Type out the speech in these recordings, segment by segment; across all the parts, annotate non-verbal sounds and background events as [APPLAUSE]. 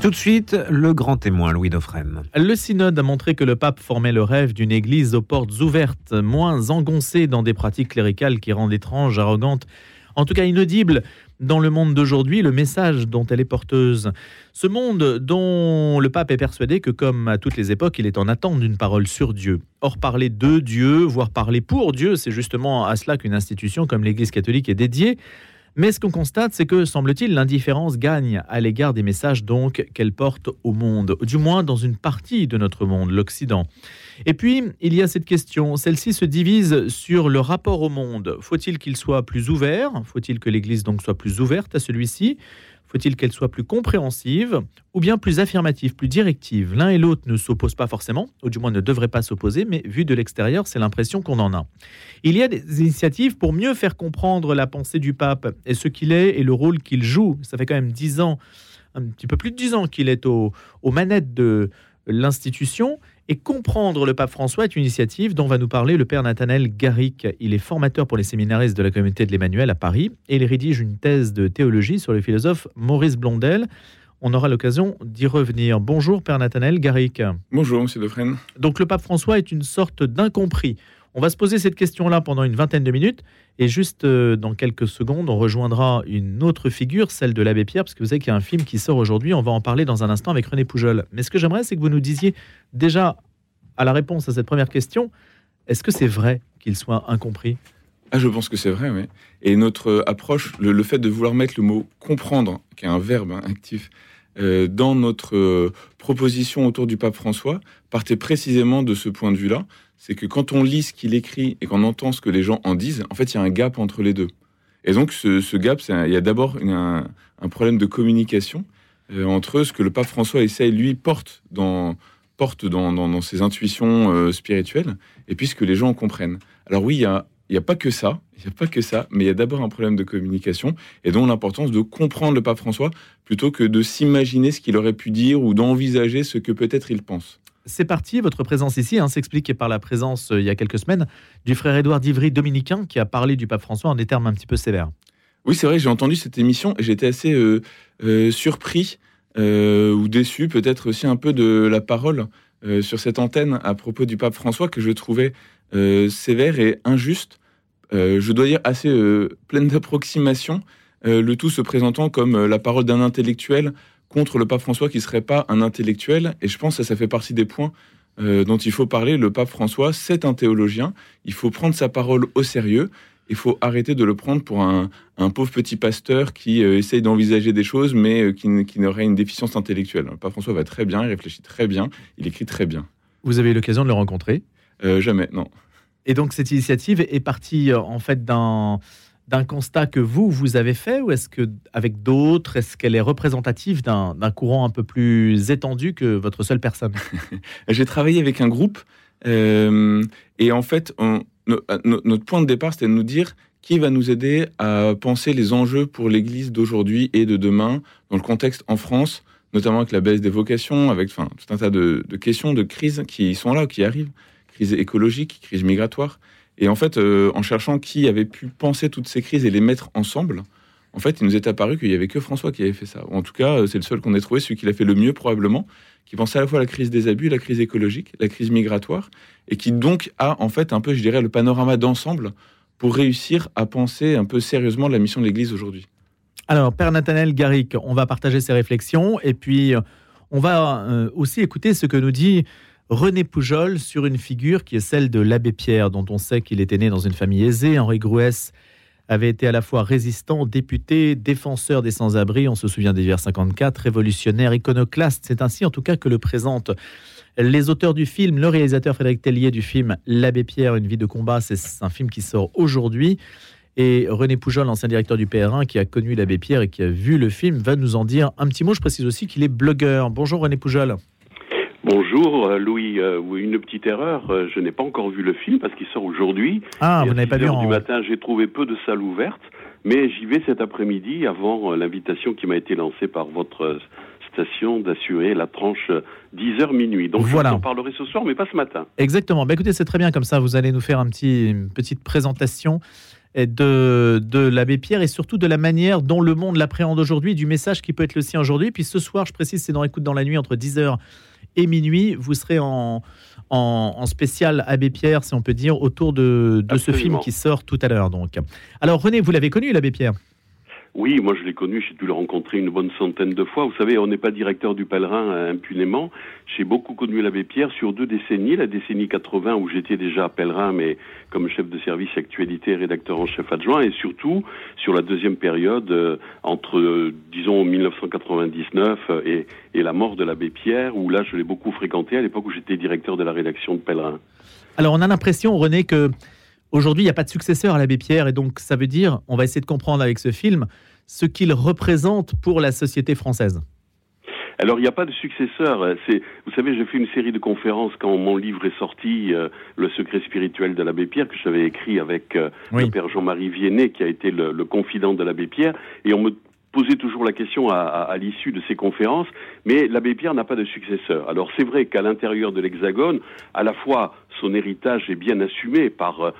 Tout de suite, le grand témoin Louis Dauphren. Le synode a montré que le pape formait le rêve d'une église aux portes ouvertes, moins engoncée dans des pratiques cléricales qui rendent étranges, arrogantes, en tout cas inaudibles dans le monde d'aujourd'hui, le message dont elle est porteuse. Ce monde dont le pape est persuadé que, comme à toutes les époques, il est en attente d'une parole sur Dieu. Or, parler de Dieu, voire parler pour Dieu, c'est justement à cela qu'une institution comme l'Église catholique est dédiée. Mais ce qu'on constate, c'est que, semble-t-il, l'indifférence gagne à l'égard des messages donc qu'elle porte au monde, du moins dans une partie de notre monde, l'Occident. Et puis, il y a cette question, celle-ci se divise sur le rapport au monde. Faut-il qu'il soit plus ouvert? Faut-il que l'Église donc soit plus ouverte à celui-ci? Faut-il qu'elle soit plus compréhensive ou bien plus affirmative, plus directive? L'un et l'autre ne s'opposent pas forcément, ou du moins ne devraient pas s'opposer, mais vu de l'extérieur, c'est l'impression qu'on en a. Il y a des initiatives pour mieux faire comprendre la pensée du pape et ce qu'il est et le rôle qu'il joue. Ça fait quand même dix ans, un petit peu plus de dix ans qu'il est aux manettes de l'institution et comprendre le pape François est une initiative dont va nous parler le père Nathanaël Garrick. Il est formateur pour les séminaristes de la communauté de l'Emmanuel à Paris et il rédige une thèse de théologie sur le philosophe Maurice Blondel. On aura l'occasion d'y revenir. Bonjour père Nathanaël Garrick. Bonjour monsieur Defresne. Donc le pape François est une sorte d'incompris. On va se poser cette question-là pendant une vingtaine de minutes. Et juste euh, dans quelques secondes, on rejoindra une autre figure, celle de l'abbé Pierre, parce que vous savez qu'il y a un film qui sort aujourd'hui. On va en parler dans un instant avec René Poujol. Mais ce que j'aimerais, c'est que vous nous disiez déjà à la réponse à cette première question, est-ce que c'est vrai qu'il soit incompris? Ah, je pense que c'est vrai, oui. Et notre approche, le, fait de vouloir mettre le mot comprendre, qui est un verbe hein, actif, euh, dans notre euh, proposition autour du pape François, partait précisément de ce point de vue-là. C'est que quand on lit ce qu'il écrit et qu'on entend ce que les gens en disent, en fait, il y a un gap entre les deux. Et donc, ce, gap, il y a d'abord un, problème de communication euh, entre ce que le pape François essaye, lui, porte dans dans, ses intuitions euh, spirituelles, et puis ce que les gens comprennent. Alors oui, il a, n'y a pas que ça, il n'y a pas que ça, mais il y a d'abord un problème de communication et donc l'importance de comprendre le pape François plutôt que de s'imaginer ce qu'il aurait pu dire ou d'envisager ce que peut-être il pense. C'est parti, votre présence ici hein, s'explique par la présence, euh, il y a quelques semaines, du frère Édouard d'Ivry dominicain qui a parlé du pape François en des termes un petit peu sévères. Oui, c'est vrai, j'ai entendu cette émission et j'étais assez euh, surpris euh, ou déçu peut-être aussi un peu de la parole sur cette antenne à propos du pape François que je trouvais sévère et injuste. je dois dire assez pleine d'approximation, le tout se présentant comme la parole d'un intellectuel contre le pape François qui serait pas un intellectuel. Et je pense que ça, ça fait partie des points dont il faut parler. Le pape François, c'est un théologien. Il faut prendre sa parole au sérieux il faut arrêter de le prendre pour un, pauvre petit pasteur qui euh, essaye d'envisager des choses, mais euh, qui, qui n'aurait une déficience intellectuelle. Le pape François va très bien, il réfléchit très bien, il écrit très bien. Vous avez eu l'occasion de le rencontrer? Euh, Jamais, non. Et donc cette initiative est partie en fait d'un d'un constat que vous, vous avez fait ou est-ce que avec d'autres, est-ce qu'elle est représentative d'un courant un peu plus étendu que votre seule personne? [LAUGHS] J'ai travaillé avec un groupe et en fait, on, notre point de départ, c'était de nous dire qui va nous aider à penser les enjeux pour l'Église d'aujourd'hui et de demain dans le contexte en France, notamment avec la baisse des vocations, avec tout un tas de, questions, de crises qui sont là, qui arrivent, crise écologique, crise migratoire. Et en fait, euh, en cherchant qui avait pu penser toutes ces crises et les mettre ensemble, en fait, il nous est apparu qu'il n'y avait que François qui avait fait ça. En tout cas, c'est le seul qu'on ait trouvé, celui qui l'a fait le mieux probablement, qui pensait à la fois à la crise des abus, la crise écologique, la crise migratoire, et qui donc a en fait un peu, je dirais, le panorama d'ensemble pour réussir à penser un peu sérieusement la mission de l'Église aujourd'hui. Alors, Père Nathanaël Garrick, on va partager ses réflexions, et puis euh, on va euh, aussi écouter ce que nous dit René Poujol sur une figure qui est celle de l'abbé Pierre, dont on sait qu'il était né dans une famille aisée. Henri Grouès avait été à la fois résistant, député, défenseur des sans-abri, on se souvient des vers 54, révolutionnaire, iconoclaste. C'est ainsi en tout cas que le présentent les auteurs du film, le réalisateur Frédéric Tellier du film L'Abbé Pierre, une vie de combat, c'est un film qui sort aujourd'hui. Et René Poujol, ancien directeur du PR1, qui a connu l'abbé Pierre et qui a vu le film, va nous en dire un petit mot. Je précise aussi qu'il est blogueur. Bonjour René Poujol. Bonjour euh, Louis, euh, une petite erreur, euh, je n'ai pas encore vu le film parce qu'il sort aujourd'hui. Ah, vous n'avez pas vu en... du matin, j'ai trouvé peu de salles ouvertes, mais j'y vais cet après-midi avant l'invitation qui m'a été lancée par votre station d'assurer la tranche 10h minuit. Donc voilà. je en parlerai ce soir, mais pas ce matin. Exactement. Bah, écoutez, c'est très bien comme ça, vous allez nous faire un petit, une petite présentation de, de l'abbé Pierre et surtout de la manière dont le monde l'appréhende aujourd'hui, du message qui peut être le sien aujourd'hui. Puis ce soir, je précise, c'est dans Écoute dans la nuit entre 10h et minuit. Vous serez en, en, spécial Abbé Pierre, si on peut dire, autour de, de ce film qui sort tout à l'heure. Donc, Alors René, vous l'avez connu, l'Abbé Pierre? Oui, moi je l'ai connu, j'ai dû le rencontrer une bonne centaine de fois. Vous savez, on n'est pas directeur du pèlerin euh, impunément. J'ai beaucoup connu l'abbé Pierre sur deux décennies, la décennie 80 où j'étais déjà pèlerin, mais comme chef de service actualité, rédacteur en chef adjoint, et surtout sur la deuxième période euh, entre, euh, disons, 1999 et, et la mort de l'abbé Pierre, où là je l'ai beaucoup fréquenté à l'époque où j'étais directeur de la rédaction de pèlerin. Alors on a l'impression, René, que Aujourd'hui, il n'y a pas de successeur à l'abbé Pierre, et donc ça veut dire, on va essayer de comprendre avec ce film, ce qu'il représente pour la société française. Alors, il n'y a pas de successeur. vous savez, j'ai fait une série de conférences quand mon livre est sorti, euh, Le secret spirituel de l'abbé Pierre, que j'avais écrit avec euh, le père Jean-Marie Viennet, qui a été le, le confident de l'abbé Pierre. Et on me posait toujours la question à, à, l'issue de ces conférences, mais l'abbé Pierre n'a pas de successeur. Alors c'est vrai qu'à l'intérieur de l'Hexagone, à la fois son héritage est bien assumé par euh,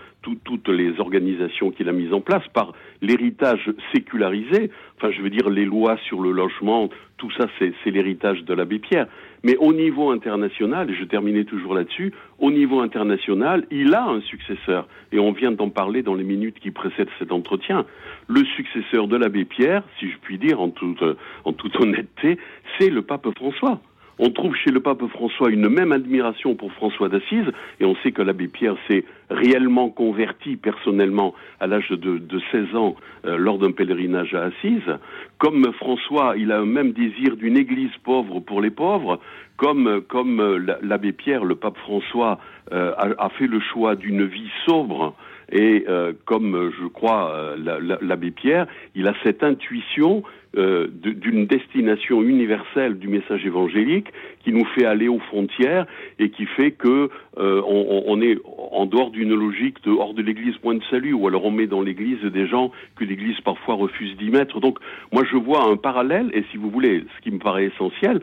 toutes les organisations qu'il a mises en place, par l'héritage sécularisé, enfin je veux dire les lois sur le logement, tout ça c'est l'héritage de l'abbé Pierre. Mais au niveau international, et je terminais toujours là-dessus, au niveau international, il a un successeur, et on vient d'en parler dans les minutes qui précèdent cet entretien. Le successeur de l'abbé Pierre, si je puis dire en toute, en toute honnêteté, c'est le pape François. On trouve chez le pape François une même admiration pour François d'Assise, et on sait que l'abbé Pierre s'est réellement converti personnellement à l'âge de, 16 ans euh, lors d'un pèlerinage à Assise. Comme François, il a un même désir d'une église pauvre pour les pauvres, comme, comme euh, l'abbé Pierre, le pape François, euh, a, fait le choix d'une vie sobre, et comme je crois l'abbé Pierre, il a cette intuition euh, d'une destination universelle du message évangélique qui nous fait aller aux frontières et qui fait que euh, on, est en dehors d'une logique de hors de l'Église point de salut ou alors on met dans l'Église des gens que l'Église parfois refuse d'y mettre. Donc moi je vois un parallèle et si vous voulez, ce qui me paraît essentiel,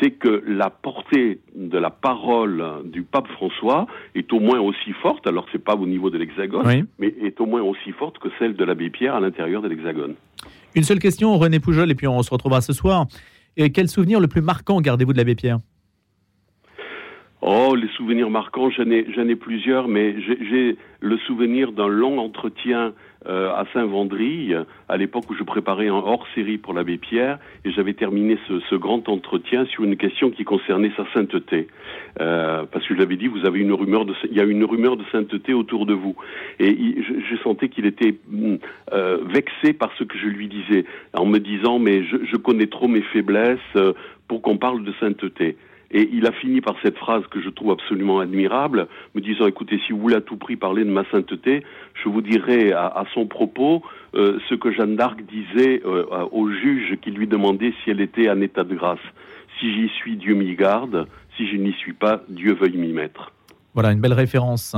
c'est que la portée de la parole du pape François est au moins aussi forte, alors c'est pas au niveau de l'Hexagone, mais est au moins aussi forte que celle de l'abbé Pierre à l'intérieur de l'Hexagone. Une seule question, René Poujol, et puis on se retrouvera ce soir. Et quel souvenir le plus marquant gardez-vous de l'abbé Pierre? Oh, les souvenirs marquants, j'en ai, ai, plusieurs, mais j'ai le souvenir d'un long entretien euh, à Saint-Vendry, à l'époque où je préparais un hors-série pour l'abbé Pierre, et j'avais terminé ce, grand entretien sur une question qui concernait sa sainteté. Euh, parce que je l'avais dit, vous avez une rumeur de, il y a une rumeur de sainteté autour de vous. Et je, sentais qu'il était mm, euh, vexé par ce que je lui disais, en me disant, mais je, je connais trop mes faiblesses euh, pour qu'on parle de sainteté. Et il a fini par cette phrase que je trouve absolument admirable, me disant, écoutez, si vous voulez à tout prix parler de ma sainteté, je vous dirai à, son propos euh, ce que Jeanne d'Arc disait euh, au juge qui lui demandait si elle était en état de grâce. Si j'y suis, Dieu m'y garde. Si je n'y suis pas, Dieu veuille m'y mettre. Voilà, une belle référence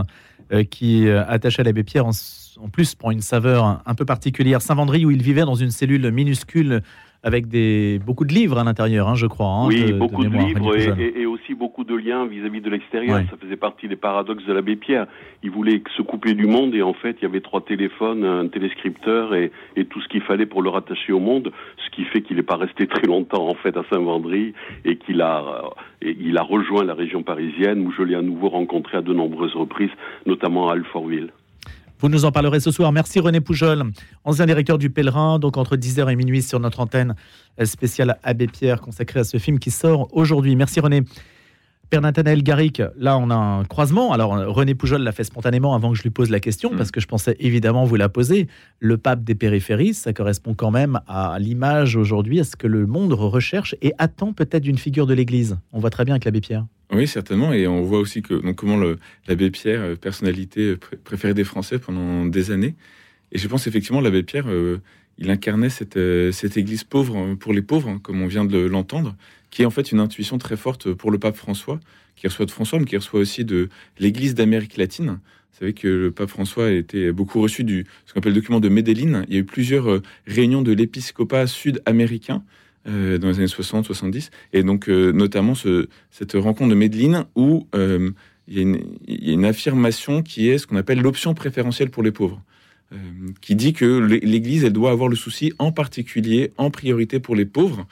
euh, qui attache à l'abbé Pierre en, plus pour une saveur un peu particulière. Saint-Vendry, où il vivait dans une cellule minuscule avec des, beaucoup de livres à l'intérieur, hein, je crois. Hein, oui, beaucoup de, livres et, aussi beaucoup de liens vis-à-vis de l'extérieur. Ça faisait partie des paradoxes de l'abbé Pierre. Il voulait se couper du monde et en fait, il y avait trois téléphones, un téléscripteur et, tout ce qu'il fallait pour le rattacher au monde, ce qui fait qu'il n'est pas resté [LAUGHS] très longtemps en fait à Saint-Vendry et qu'il a, il a rejoint la région parisienne où je l'ai à nouveau rencontré à de nombreuses reprises, notamment à Alfortville. Vous nous en parlerez ce soir. Merci René Poujol, ancien directeur du Pèlerin, donc entre 10h et minuit sur notre antenne spéciale Abbé Pierre consacrée à ce film qui sort aujourd'hui. Merci René. Père Nathanaël Garrick, là on a un croisement. Alors René Poujol l'a fait spontanément avant que je lui pose la question, mm. parce que je pensais évidemment vous la poser. Le pape des périphéries, ça correspond quand même à l'image aujourd'hui, à ce que le monde recherche et attend peut-être d'une figure de l'Église. On voit très bien avec l'abbé Pierre. Oui, certainement. Et on voit aussi que, donc, comment l'abbé Pierre, euh, personnalité préférée des Français pendant des années. Et je pense effectivement l'abbé Pierre, euh, il incarnait cette, euh, cette église pauvre pour les pauvres, hein, comme on vient de l'entendre qui est en fait une intuition très forte pour le pape François, qui reçoit de François, mais qui reçoit aussi de l'Église d'Amérique latine. Vous savez que le pape François a été beaucoup reçu du ce qu'on appelle le document de Medellin. Il y a eu plusieurs euh, réunions de l'épiscopat sud-américain euh, dans les années 60-70, et donc euh, notamment ce, cette rencontre de Medellin où il y, a une, il, y a une, affirmation qui est ce qu'on appelle l'option préférentielle pour les pauvres. qui dit que l'Église, elle doit avoir le souci en particulier, en priorité pour les pauvres,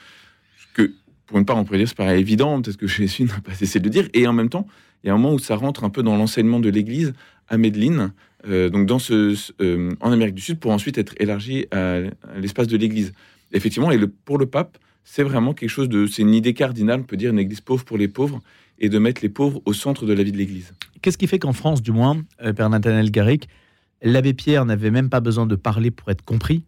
que pour une part, on pourrait dire c'est pas évident, peut-être que [LAUGHS] Jésus n'a pas cessé de le dire, et en même temps, il y a un moment où ça rentre un peu dans l'enseignement de l'Église à Medellin, euh, donc euh, en Amérique du Sud, pour ensuite être élargi à, l'espace de l'Église. Effectivement, et pour le pape, c'est vraiment quelque chose de, c'est une idée cardinale, on peut dire une Église pauvre pour les pauvres, et de mettre les pauvres au centre de la vie de l'Église. Qu'est-ce qui fait qu'en France, du moins, euh, Père Nathanaël Garrick, l'abbé Pierre n'avait même pas besoin de parler pour être compris,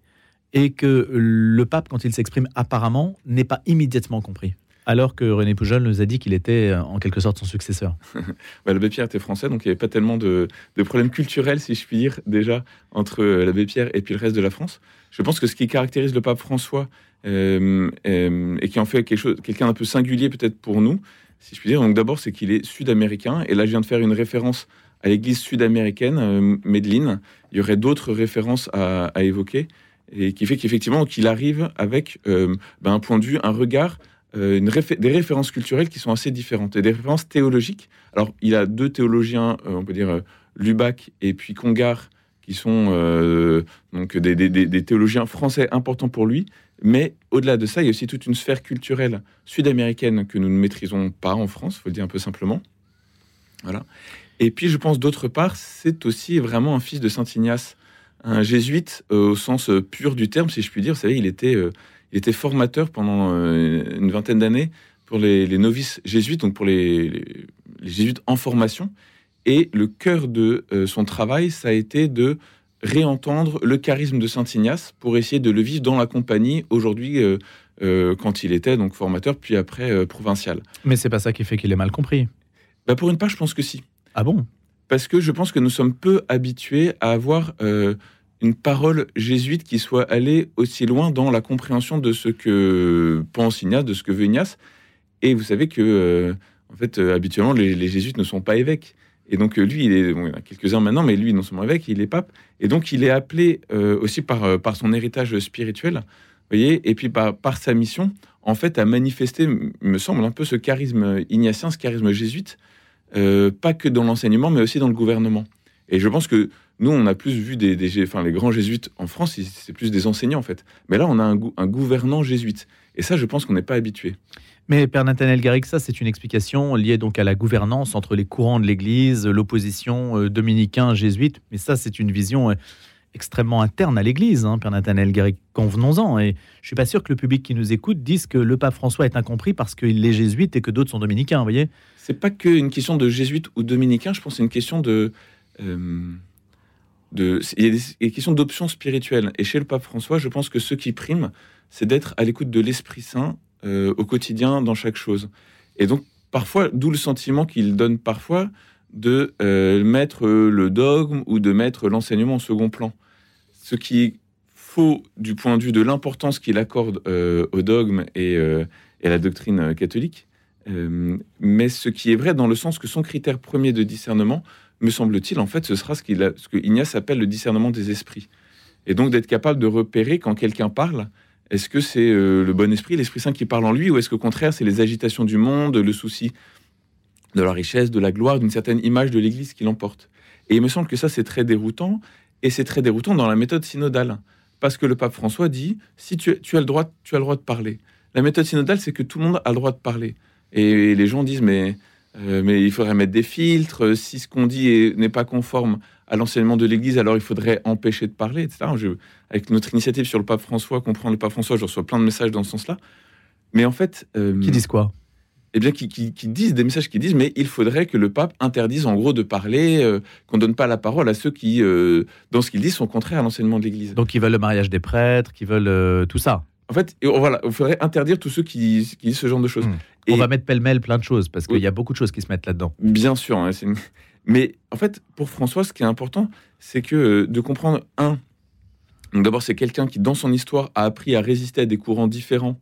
et que le pape, quand il s'exprime apparemment, n'est pas immédiatement compris? Alors que René Poujol nous a dit qu'il était euh, en quelque sorte son successeur. [LAUGHS] bah, l'abbé Pierre était français, donc il n'y avait pas tellement de, problèmes culturels, si je puis dire, déjà, entre euh, l'abbé Pierre et puis le reste de la France. Je pense que ce qui caractérise le pape François euh, et qui en fait quelque chose, quelqu'un d'un peu singulier peut-être pour nous, si je puis dire, donc d'abord c'est qu'il est sud-américain, et là je viens de faire une référence à l'église sud-américaine, Medellin. Il y aurait d'autres références à, évoquer, et qui fait qu'effectivement qu'il arrive avec ben, un point de vue, un regard euh, des références culturelles qui sont assez différentes et des références théologiques. Alors, il a deux théologiens, euh, on peut dire euh, Lubac et puis Congar, qui sont donc des, théologiens français importants pour lui. Mais au-delà de ça, il y a aussi toute une sphère culturelle sud-américaine que nous ne maîtrisons pas en France, faut le dire un peu simplement. Voilà. Et puis, je pense d'autre part, c'est aussi vraiment un fils de Saint Ignace, un jésuite au sens pur du terme, si je puis dire. Vous savez, il était il était formateur pendant euh, une vingtaine d'années pour les, novices jésuites, donc pour les, jésuites en formation. Et le cœur de euh, son travail, ça a été de réentendre le charisme de Saint Ignace pour essayer de le vivre dans la compagnie aujourd'hui euh, quand il était donc formateur, puis après provincial. Mais c'est pas ça qui fait qu'il est mal compris. Bah pour une part, je pense que si. Ah bon? Parce que je pense que nous sommes peu habitués à avoir une parole jésuite qui soit allée aussi loin dans la compréhension de ce que pense Ignace, de ce que veut Ignace. Et vous savez que, euh, en fait, euh, habituellement, les, jésuites ne sont pas évêques. Et donc, euh, lui, il est, bon, il a quelques-uns maintenant, mais lui, non seulement évêque, il est pape. Et donc, il est appelé aussi par, par son héritage spirituel, voyez, et puis par, par sa mission, en fait, à manifester, me semble, un peu ce charisme ignatien, ce charisme jésuite, pas que dans l'enseignement, mais aussi dans le gouvernement. Et je pense que nous, on a plus vu des, enfin, les grands jésuites en France, c'est plus des enseignants en fait. Mais là, on a un, un gouvernant jésuite. Et ça, je pense qu'on n'est pas habitué. Mais Père Nathanaël Garrick, ça, c'est une explication liée donc à la gouvernance entre les courants de l'Église, l'opposition euh, dominicain-jésuite. Mais ça, c'est une vision euh, extrêmement interne à l'Église, hein, Père Nathanaël Garrick. Convenons-en. Et je suis pas sûr que le public qui nous écoute dise que le pape François est incompris parce qu'il est jésuite et que d'autres sont dominicains. Vous voyez? C'est pas qu'une question de jésuite ou dominicain. Je pense que c'est une question de euh, il y a des, questions d'options spirituelles. Et chez le pape François, je pense que ce qui prime, c'est d'être à l'écoute de l'Esprit Saint euh, au quotidien, dans chaque chose. Et donc, parfois, d'où le sentiment qu'il donne parfois de euh, mettre le dogme ou de mettre l'enseignement en second plan. Ce qui est faux du point de vue de l'importance qu'il accorde au dogme et, à la doctrine catholique, mais ce qui est vrai dans le sens que son critère premier de discernement, me semble-t-il, en fait, ce sera ce, ce que Ignace appelle le discernement des esprits. Et donc d'être capable de repérer quand quelqu'un parle, est-ce que c'est euh, le bon esprit, l'Esprit Saint qui parle en lui, ou est-ce qu'au contraire, c'est les agitations du monde, le souci de la richesse, de la gloire, d'une certaine image de l'Église qui l'emporte? Et il me semble que ça, c'est très déroutant, et c'est très déroutant dans la méthode synodale. Parce que le pape François dit, si tu, as le droit, tu as le droit de parler. La méthode synodale, c'est que tout le monde a le droit de parler. Et les gens disent, mais euh, mais il faudrait mettre des filtres. Si ce qu'on dit n'est pas conforme à l'enseignement de l'Église, alors il faudrait empêcher de parler, etc. avec notre initiative sur le pape François, comprendre le pape François, je reçois plein de messages dans ce sens-là. Mais en fait... Euh, qui disent quoi? Eh bien, qui, disent des messages qui disent, mais il faudrait que le pape interdise en gros de parler, euh, qu'on donne pas la parole à ceux qui, dans ce qu'ils disent, sont contraires à l'enseignement de l'Église. Donc, ils veulent le mariage des prêtres, qui veulent tout ça. En fait, voilà, il faudrait interdire tous ceux qui, disent ce genre de choses. Hmm. Et On va mettre pêle-mêle plein de choses, parce qu'il y a beaucoup de choses qui se mettent là-dedans. Bien sûr. Hein, mais en fait, pour François, ce qui est important, c'est que euh, de comprendre, un, d'abord, c'est quelqu'un qui, dans son histoire, a appris à résister à des courants différents.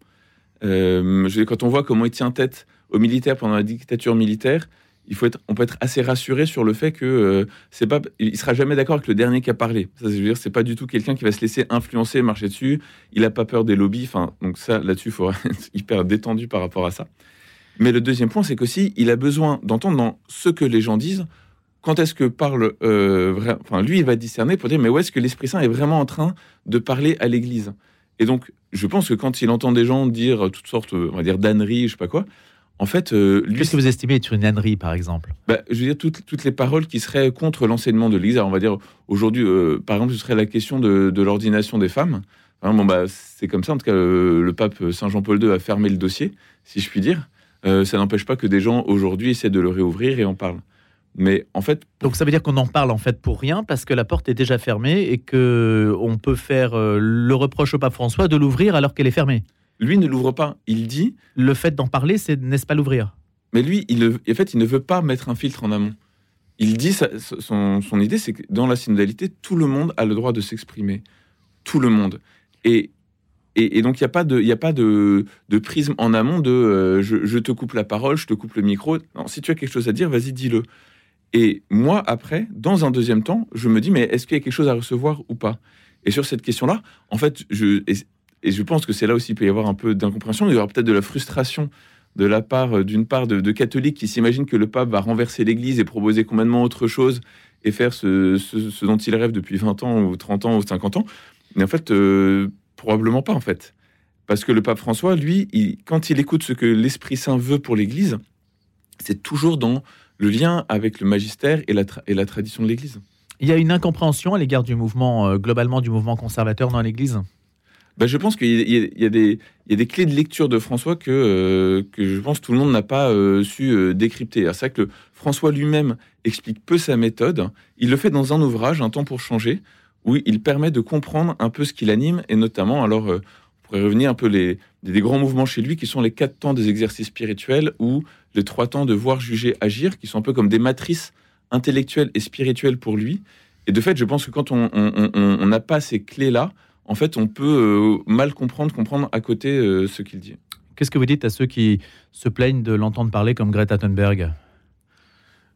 Euh, quand on voit comment il tient tête aux militaires pendant la dictature militaire, il faut être, on peut être assez rassuré sur le fait que euh, c'est pas, il sera jamais d'accord avec le dernier qui a parlé. Ça, je dire, c'est pas du tout quelqu'un qui va se laisser influencer, marcher dessus. Il a pas peur des lobbies. Donc ça, là-dessus, il faut être [LAUGHS] hyper détendu par rapport à ça. Mais le deuxième point, c'est qu'aussi, il a besoin d'entendre dans ce que les gens disent quand est-ce que parle, euh, lui, il va discerner pour dire, mais où est-ce que l'Esprit Saint est vraiment en train de parler à l'Église? Et donc, je pense que quand il entend des gens dire toutes sortes, on va dire, je sais pas quoi, en fait, euh, qu'est-ce que vous estimez être une ânerie, par exemple? Bah, Je veux dire toutes, toutes, les paroles qui seraient contre l'enseignement de l'Église. on va dire aujourd'hui, euh, par exemple, ce serait la question de, de l'ordination des femmes. Hein, bon, bah, c'est comme ça. En tout cas, le pape Saint Jean-Paul II a fermé le dossier, si je puis dire. ça n'empêche pas que des gens aujourd'hui essaient de le réouvrir et en parlent. Mais en fait, donc ça veut dire qu'on en parle en fait pour rien parce que la porte est déjà fermée et que on peut faire euh, le reproche au pape François de l'ouvrir alors qu'elle est fermée? Lui ne l'ouvre pas. Il dit le fait d'en parler, c'est n'est-ce pas l'ouvrir? Mais lui, il, en fait, il ne veut pas mettre un filtre en amont. Il dit son, son, idée, c'est que dans la synodalité, tout le monde a le droit de s'exprimer, tout le monde. Et et, donc, il n'y a pas, de, y a pas de, de prisme en amont de euh, je, je, te coupe la parole, je te coupe le micro. Non, si tu as quelque chose à dire, vas-y, dis-le. Et moi, après, dans un deuxième temps, je me dis, mais est-ce qu'il y a quelque chose à recevoir ou pas? Et sur cette question-là, en fait, je, et, je pense que c'est là aussi qu'il peut y avoir un peu d'incompréhension, il y aura peut-être de la frustration de la part, euh, d'une part, de, catholiques qui s'imaginent que le pape va renverser l'Église et proposer complètement autre chose et faire ce, dont il rêve depuis 20 ans ou 30 ans ou 50 ans. Mais en fait, euh, probablement pas, en fait. Parce que le pape François, lui, quand il écoute ce que l'Esprit Saint veut pour l'Église, c'est toujours dans le lien avec le magistère et la, et la tradition de l'Église. Il y a une incompréhension à l'égard du mouvement, euh, globalement du mouvement conservateur dans l'Église? Ben, Je pense qu'il y, a des clés de lecture de François que, euh, je pense tout le monde n'a pas euh, su décrypter. C'est vrai que François lui-même explique peu sa méthode. Il le fait dans un ouvrage, Un temps pour changer, où il permet de comprendre un peu ce qui l'anime, et notamment, alors, on pourrait revenir un peu les, des grands mouvements chez lui qui sont les quatre temps des exercices spirituels ou les trois temps de voir, juger, agir, qui sont un peu comme des matrices intellectuelles et spirituelles pour lui. Et de fait, je pense que quand on n'a pas ces clés-là, en fait, on peut euh, mal comprendre, comprendre à côté euh, ce qu'il dit. Qu'est-ce que vous dites à ceux qui se plaignent de l'entendre parler comme Greta Thunberg?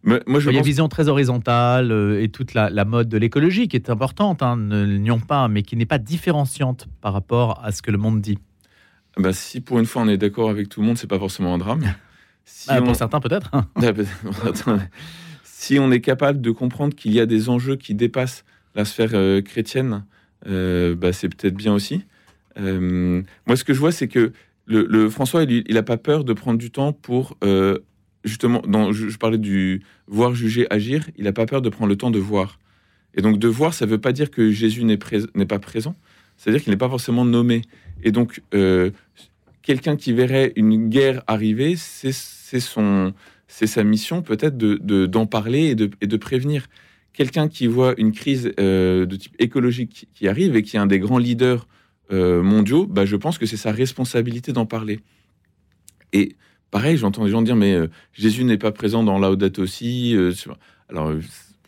Moi, je Il y a une vision très horizontale euh, et toute la, mode de l'écologie qui est importante, hein, ne pas, mais qui n'est pas différenciante par rapport à ce que le monde dit. Bah, si pour une fois on est d'accord avec tout le monde, c'est pas forcément un drame. [LAUGHS] Si ah, Pour certains peut-être. [LAUGHS] si on est capable de comprendre qu'il y a des enjeux qui dépassent la sphère euh, chrétienne, bah, c'est peut-être bien aussi. Euh, moi, ce que je vois, c'est que le, François, il, n'a pas peur de prendre du temps pour justement. Dans, je, parlais du voir, juger, agir. Il n'a pas peur de prendre le temps de voir. Et donc de voir, ça ne veut pas dire que Jésus n'est pas présent. C'est-à-dire qu'il n'est pas forcément nommé. Et donc, euh, quelqu'un qui verrait une guerre arriver, c'est sa mission peut-être de d'en parler et de, et de prévenir. Quelqu'un qui voit une crise euh, de type écologique qui arrive et qui est un des grands leaders euh, mondiaux, bah, je pense que c'est sa responsabilité d'en parler. Et pareil, j'entends des gens dire mais Jésus n'est pas présent dans Laudato Si. alors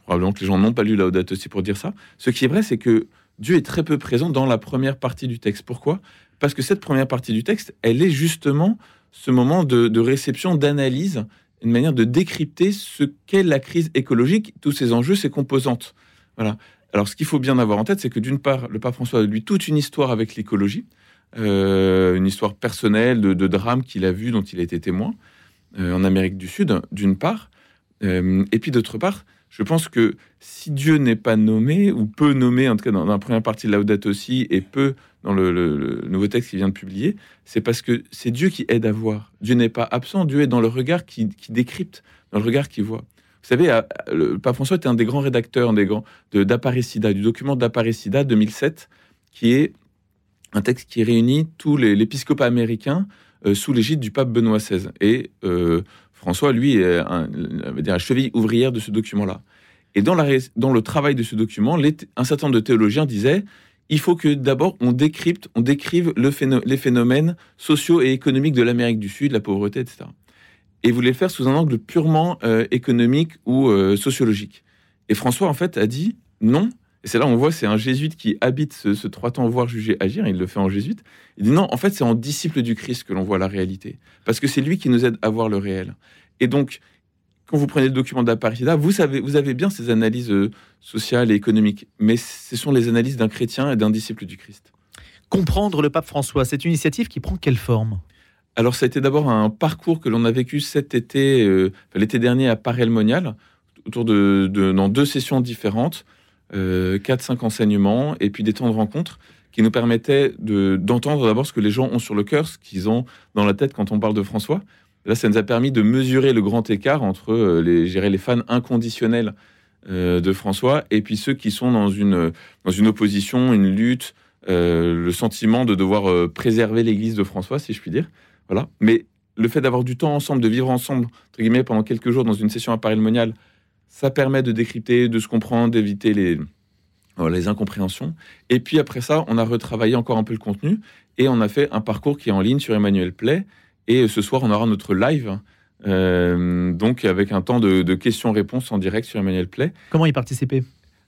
probablement que les gens n'ont pas lu Laudato Si pour dire ça. Ce qui est vrai, c'est que Dieu est très peu présent dans la première partie du texte. Pourquoi? Parce que cette première partie du texte, elle est justement ce moment de, réception, d'analyse, une manière de décrypter ce qu'est la crise écologique, tous ses enjeux, ses composantes. Voilà. Alors, ce qu'il faut bien avoir en tête, c'est que d'une part, le pape François a lui toute une histoire avec l'écologie, euh, une histoire personnelle de, drame qu'il a vu, dont il a été témoin euh, en Amérique du Sud, d'une part, euh, et puis d'autre part, je pense que si Dieu n'est pas nommé, ou peu nommé, en tout cas dans, la première partie de Laudate aussi, et peu dans le, nouveau texte qu'il vient de publier, c'est parce que c'est Dieu qui aide à voir. Dieu n'est pas absent, Dieu est dans le regard qui, décrypte, dans le regard qui voit. Vous savez, le pape François était un des grands rédacteurs des grands, d'Apparecida, du document d'Apparecida 2007, qui est un texte qui réunit tous l'épiscopat américain euh, sous l'égide du pape Benoît XVI. Et euh, François, lui, est un, la cheville ouvrière de ce document-là. Et dans, le travail de ce document, un certain nombre de théologiens disaient il faut que d'abord on décrypte, on décrive le les phénomènes sociaux et économiques de l'Amérique du Sud, la pauvreté, etc. Et voulait le faire sous un angle purement euh, économique ou euh, sociologique. Et François, en fait, a dit non. Et c'est là on voit, c'est un jésuite qui habite ce, trois temps voir, juger, agir. Il le fait en jésuite. Il dit non, en fait, c'est en disciple du Christ que l'on voit la réalité. Parce que c'est lui qui nous aide à voir le réel. Et donc, quand vous prenez le document d'Aparida, vous, savez, vous avez bien ces analyses euh, sociales et économiques, mais ce sont les analyses d'un chrétien et d'un disciple du Christ. Comprendre le pape François, c'est une initiative qui prend quelle forme? Alors, ça a été d'abord un parcours que l'on a vécu cet été, euh, l'été dernier à Paray-le-Monial, autour de, dans deux sessions différentes, 4-5 enseignements et puis des temps de rencontre qui nous permettaient d'entendre d'abord ce que les gens ont sur le cœur, ce qu'ils ont dans la tête quand on parle de François. Là, ça nous a permis de mesurer le grand écart entre euh, les, les fans inconditionnels euh, de François et puis ceux qui sont dans une, opposition, une lutte, euh, le sentiment de devoir préserver l'Église de François, si je puis dire. Voilà. Mais le fait d'avoir du temps ensemble, de vivre ensemble, entre guillemets, pendant quelques jours dans une session à ça permet de décrypter, de se comprendre, d'éviter les, les incompréhensions. Et puis après ça, on a retravaillé encore un peu le contenu et on a fait un parcours qui est en ligne sur Emmanuel Play. Et ce soir, on aura notre live, euh, donc avec un temps de, questions-réponses en direct sur Emmanuel Play. Comment y participer?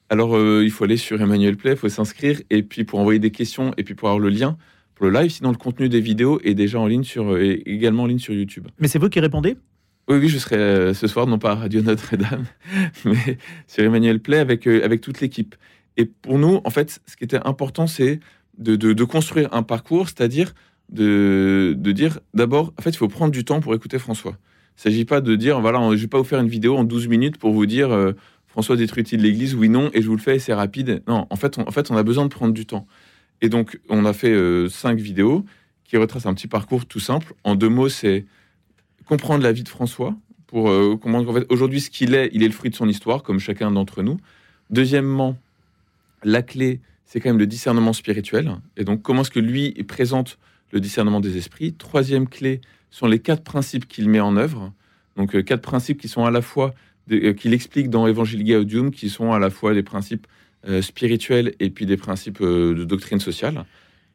Alors, euh, il faut aller sur Emmanuel Play, il faut s'inscrire et puis pour envoyer des questions et puis pour avoir le lien pour le live. Sinon, le contenu des vidéos est déjà en ligne sur, également en ligne sur YouTube. Mais c'est vous qui répondez? Oui, oui, je serai euh, ce soir, non pas à Radio Notre-Dame, [LAUGHS] mais sur Emmanuel Play avec, avec toute l'équipe. Et pour nous, en fait, ce qui était important, c'est de, construire un parcours, c'est-à-dire de, dire d'abord, en fait, il faut prendre du temps pour écouter François. Il ne s'agit pas de dire, voilà, je ne vais pas vous faire une vidéo en 12 minutes pour vous dire euh, François détruit-il l'Église Oui, non, et je vous le fais c'est rapide. Non, en fait, on, en fait, on a besoin de prendre du temps. Et donc, on a fait euh, cinq vidéos qui retracent un petit parcours tout simple. En deux mots, c'est comprendre la vie de François, pour euh, comprendre fait, aujourd'hui, ce qu'il est, il est le fruit de son histoire, comme chacun d'entre nous. Deuxièmement, la clé, c'est quand même le discernement spirituel. Et donc, comment est-ce que lui présente le discernement des esprits? Troisième clé sont les quatre principes qu'il met en œuvre. Donc, euh, quatre principes qui sont à la fois, euh, qu'il explique dans Evangelii Gaudium, qui sont à la fois des principes euh, spirituels et puis des principes de doctrine sociale.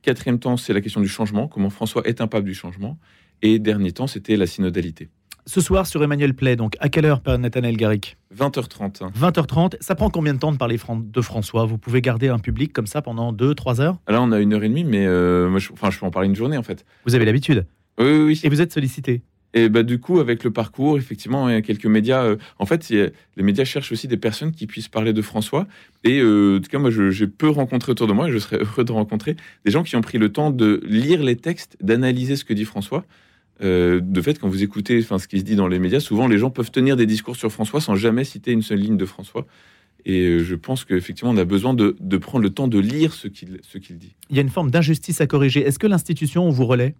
Quatrième temps, c'est la question du changement, comment François est un pape du changement. Et dernier temps, c'était la synodalité ce soir sur Emmanuel Play. Donc, à quelle heure, Père Nathanaël Garrick 20h30. 20h30. Ça prend combien de temps de parler de François? Vous pouvez garder un public comme ça pendant 2-3 heures? Là, on a une heure et demie, mais euh, moi, je, enfin, je peux en parler une journée, en fait. Vous avez l'habitude? Oui, oui, oui. Et vous êtes sollicité? Et bah, du coup, avec le parcours, effectivement, il y a quelques médias. Euh, en fait, les médias cherchent aussi des personnes qui puissent parler de François. Et euh, en tout cas, moi, j'ai peu rencontré autour de moi, et je serais [LAUGHS] heureux de rencontrer des gens qui ont pris le temps de lire les textes, d'analyser ce que dit François. Euh, de fait, quand vous écoutez enfin, ce qui se dit dans les médias, souvent les gens peuvent tenir des discours sur François sans jamais citer une seule ligne de François. Et euh, je pense qu'effectivement, on a besoin de, prendre le temps de lire ce qu'il dit. Il y a une forme d'injustice à corriger. Est-ce que l'institution vous relaie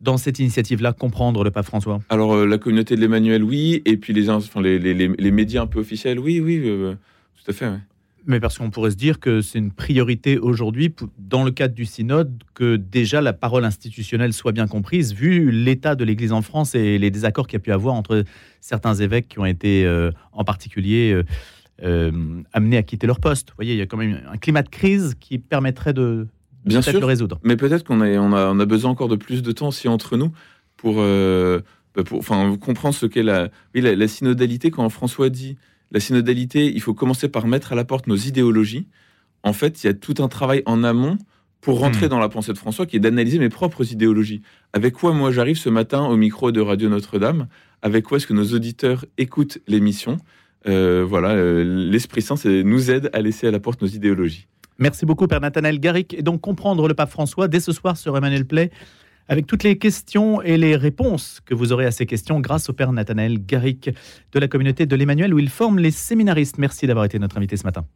dans cette initiative-là, comprendre le pape François? Alors, euh, la communauté de l'Emmanuel, oui. Et puis les, enfin, les, les, médias un peu officiels, oui, oui, tout à fait. Mais parce qu'on pourrait se dire que c'est une priorité aujourd'hui, dans le cadre du synode, que déjà la parole institutionnelle soit bien comprise, vu l'état de l'Église en France et les désaccords qu'il y a pu avoir entre certains évêques qui ont été euh, en particulier euh, euh, amenés à quitter leur poste. Vous voyez, il y a quand même un climat de crise qui permettrait de, bien sûr, le résoudre. Mais peut-être qu'on a, on a, on a, besoin encore de plus de temps aussi entre nous pour, bah, pour enfin, comprendre ce qu'est la, oui, la synodalité quand François dit la synodalité, il faut commencer par mettre à la porte nos idéologies. En fait, il y a tout un travail en amont pour rentrer hmm. dans la pensée de François, qui est d'analyser mes propres idéologies. Avec quoi, moi, j'arrive ce matin au micro de Radio Notre-Dame? Avec quoi est-ce que nos auditeurs écoutent l'émission? Euh, Voilà, euh, l'Esprit Saint nous aide à laisser à la porte nos idéologies. Merci beaucoup, Père Nathanaël Garrick. Et donc, comprendre le pape François dès ce soir sur Emmanuel Play avec toutes les questions et les réponses que vous aurez à ces questions grâce au Père Nathanaël Garrick de la communauté de l'Emmanuel où il forme les séminaristes. Merci d'avoir été notre invité ce matin.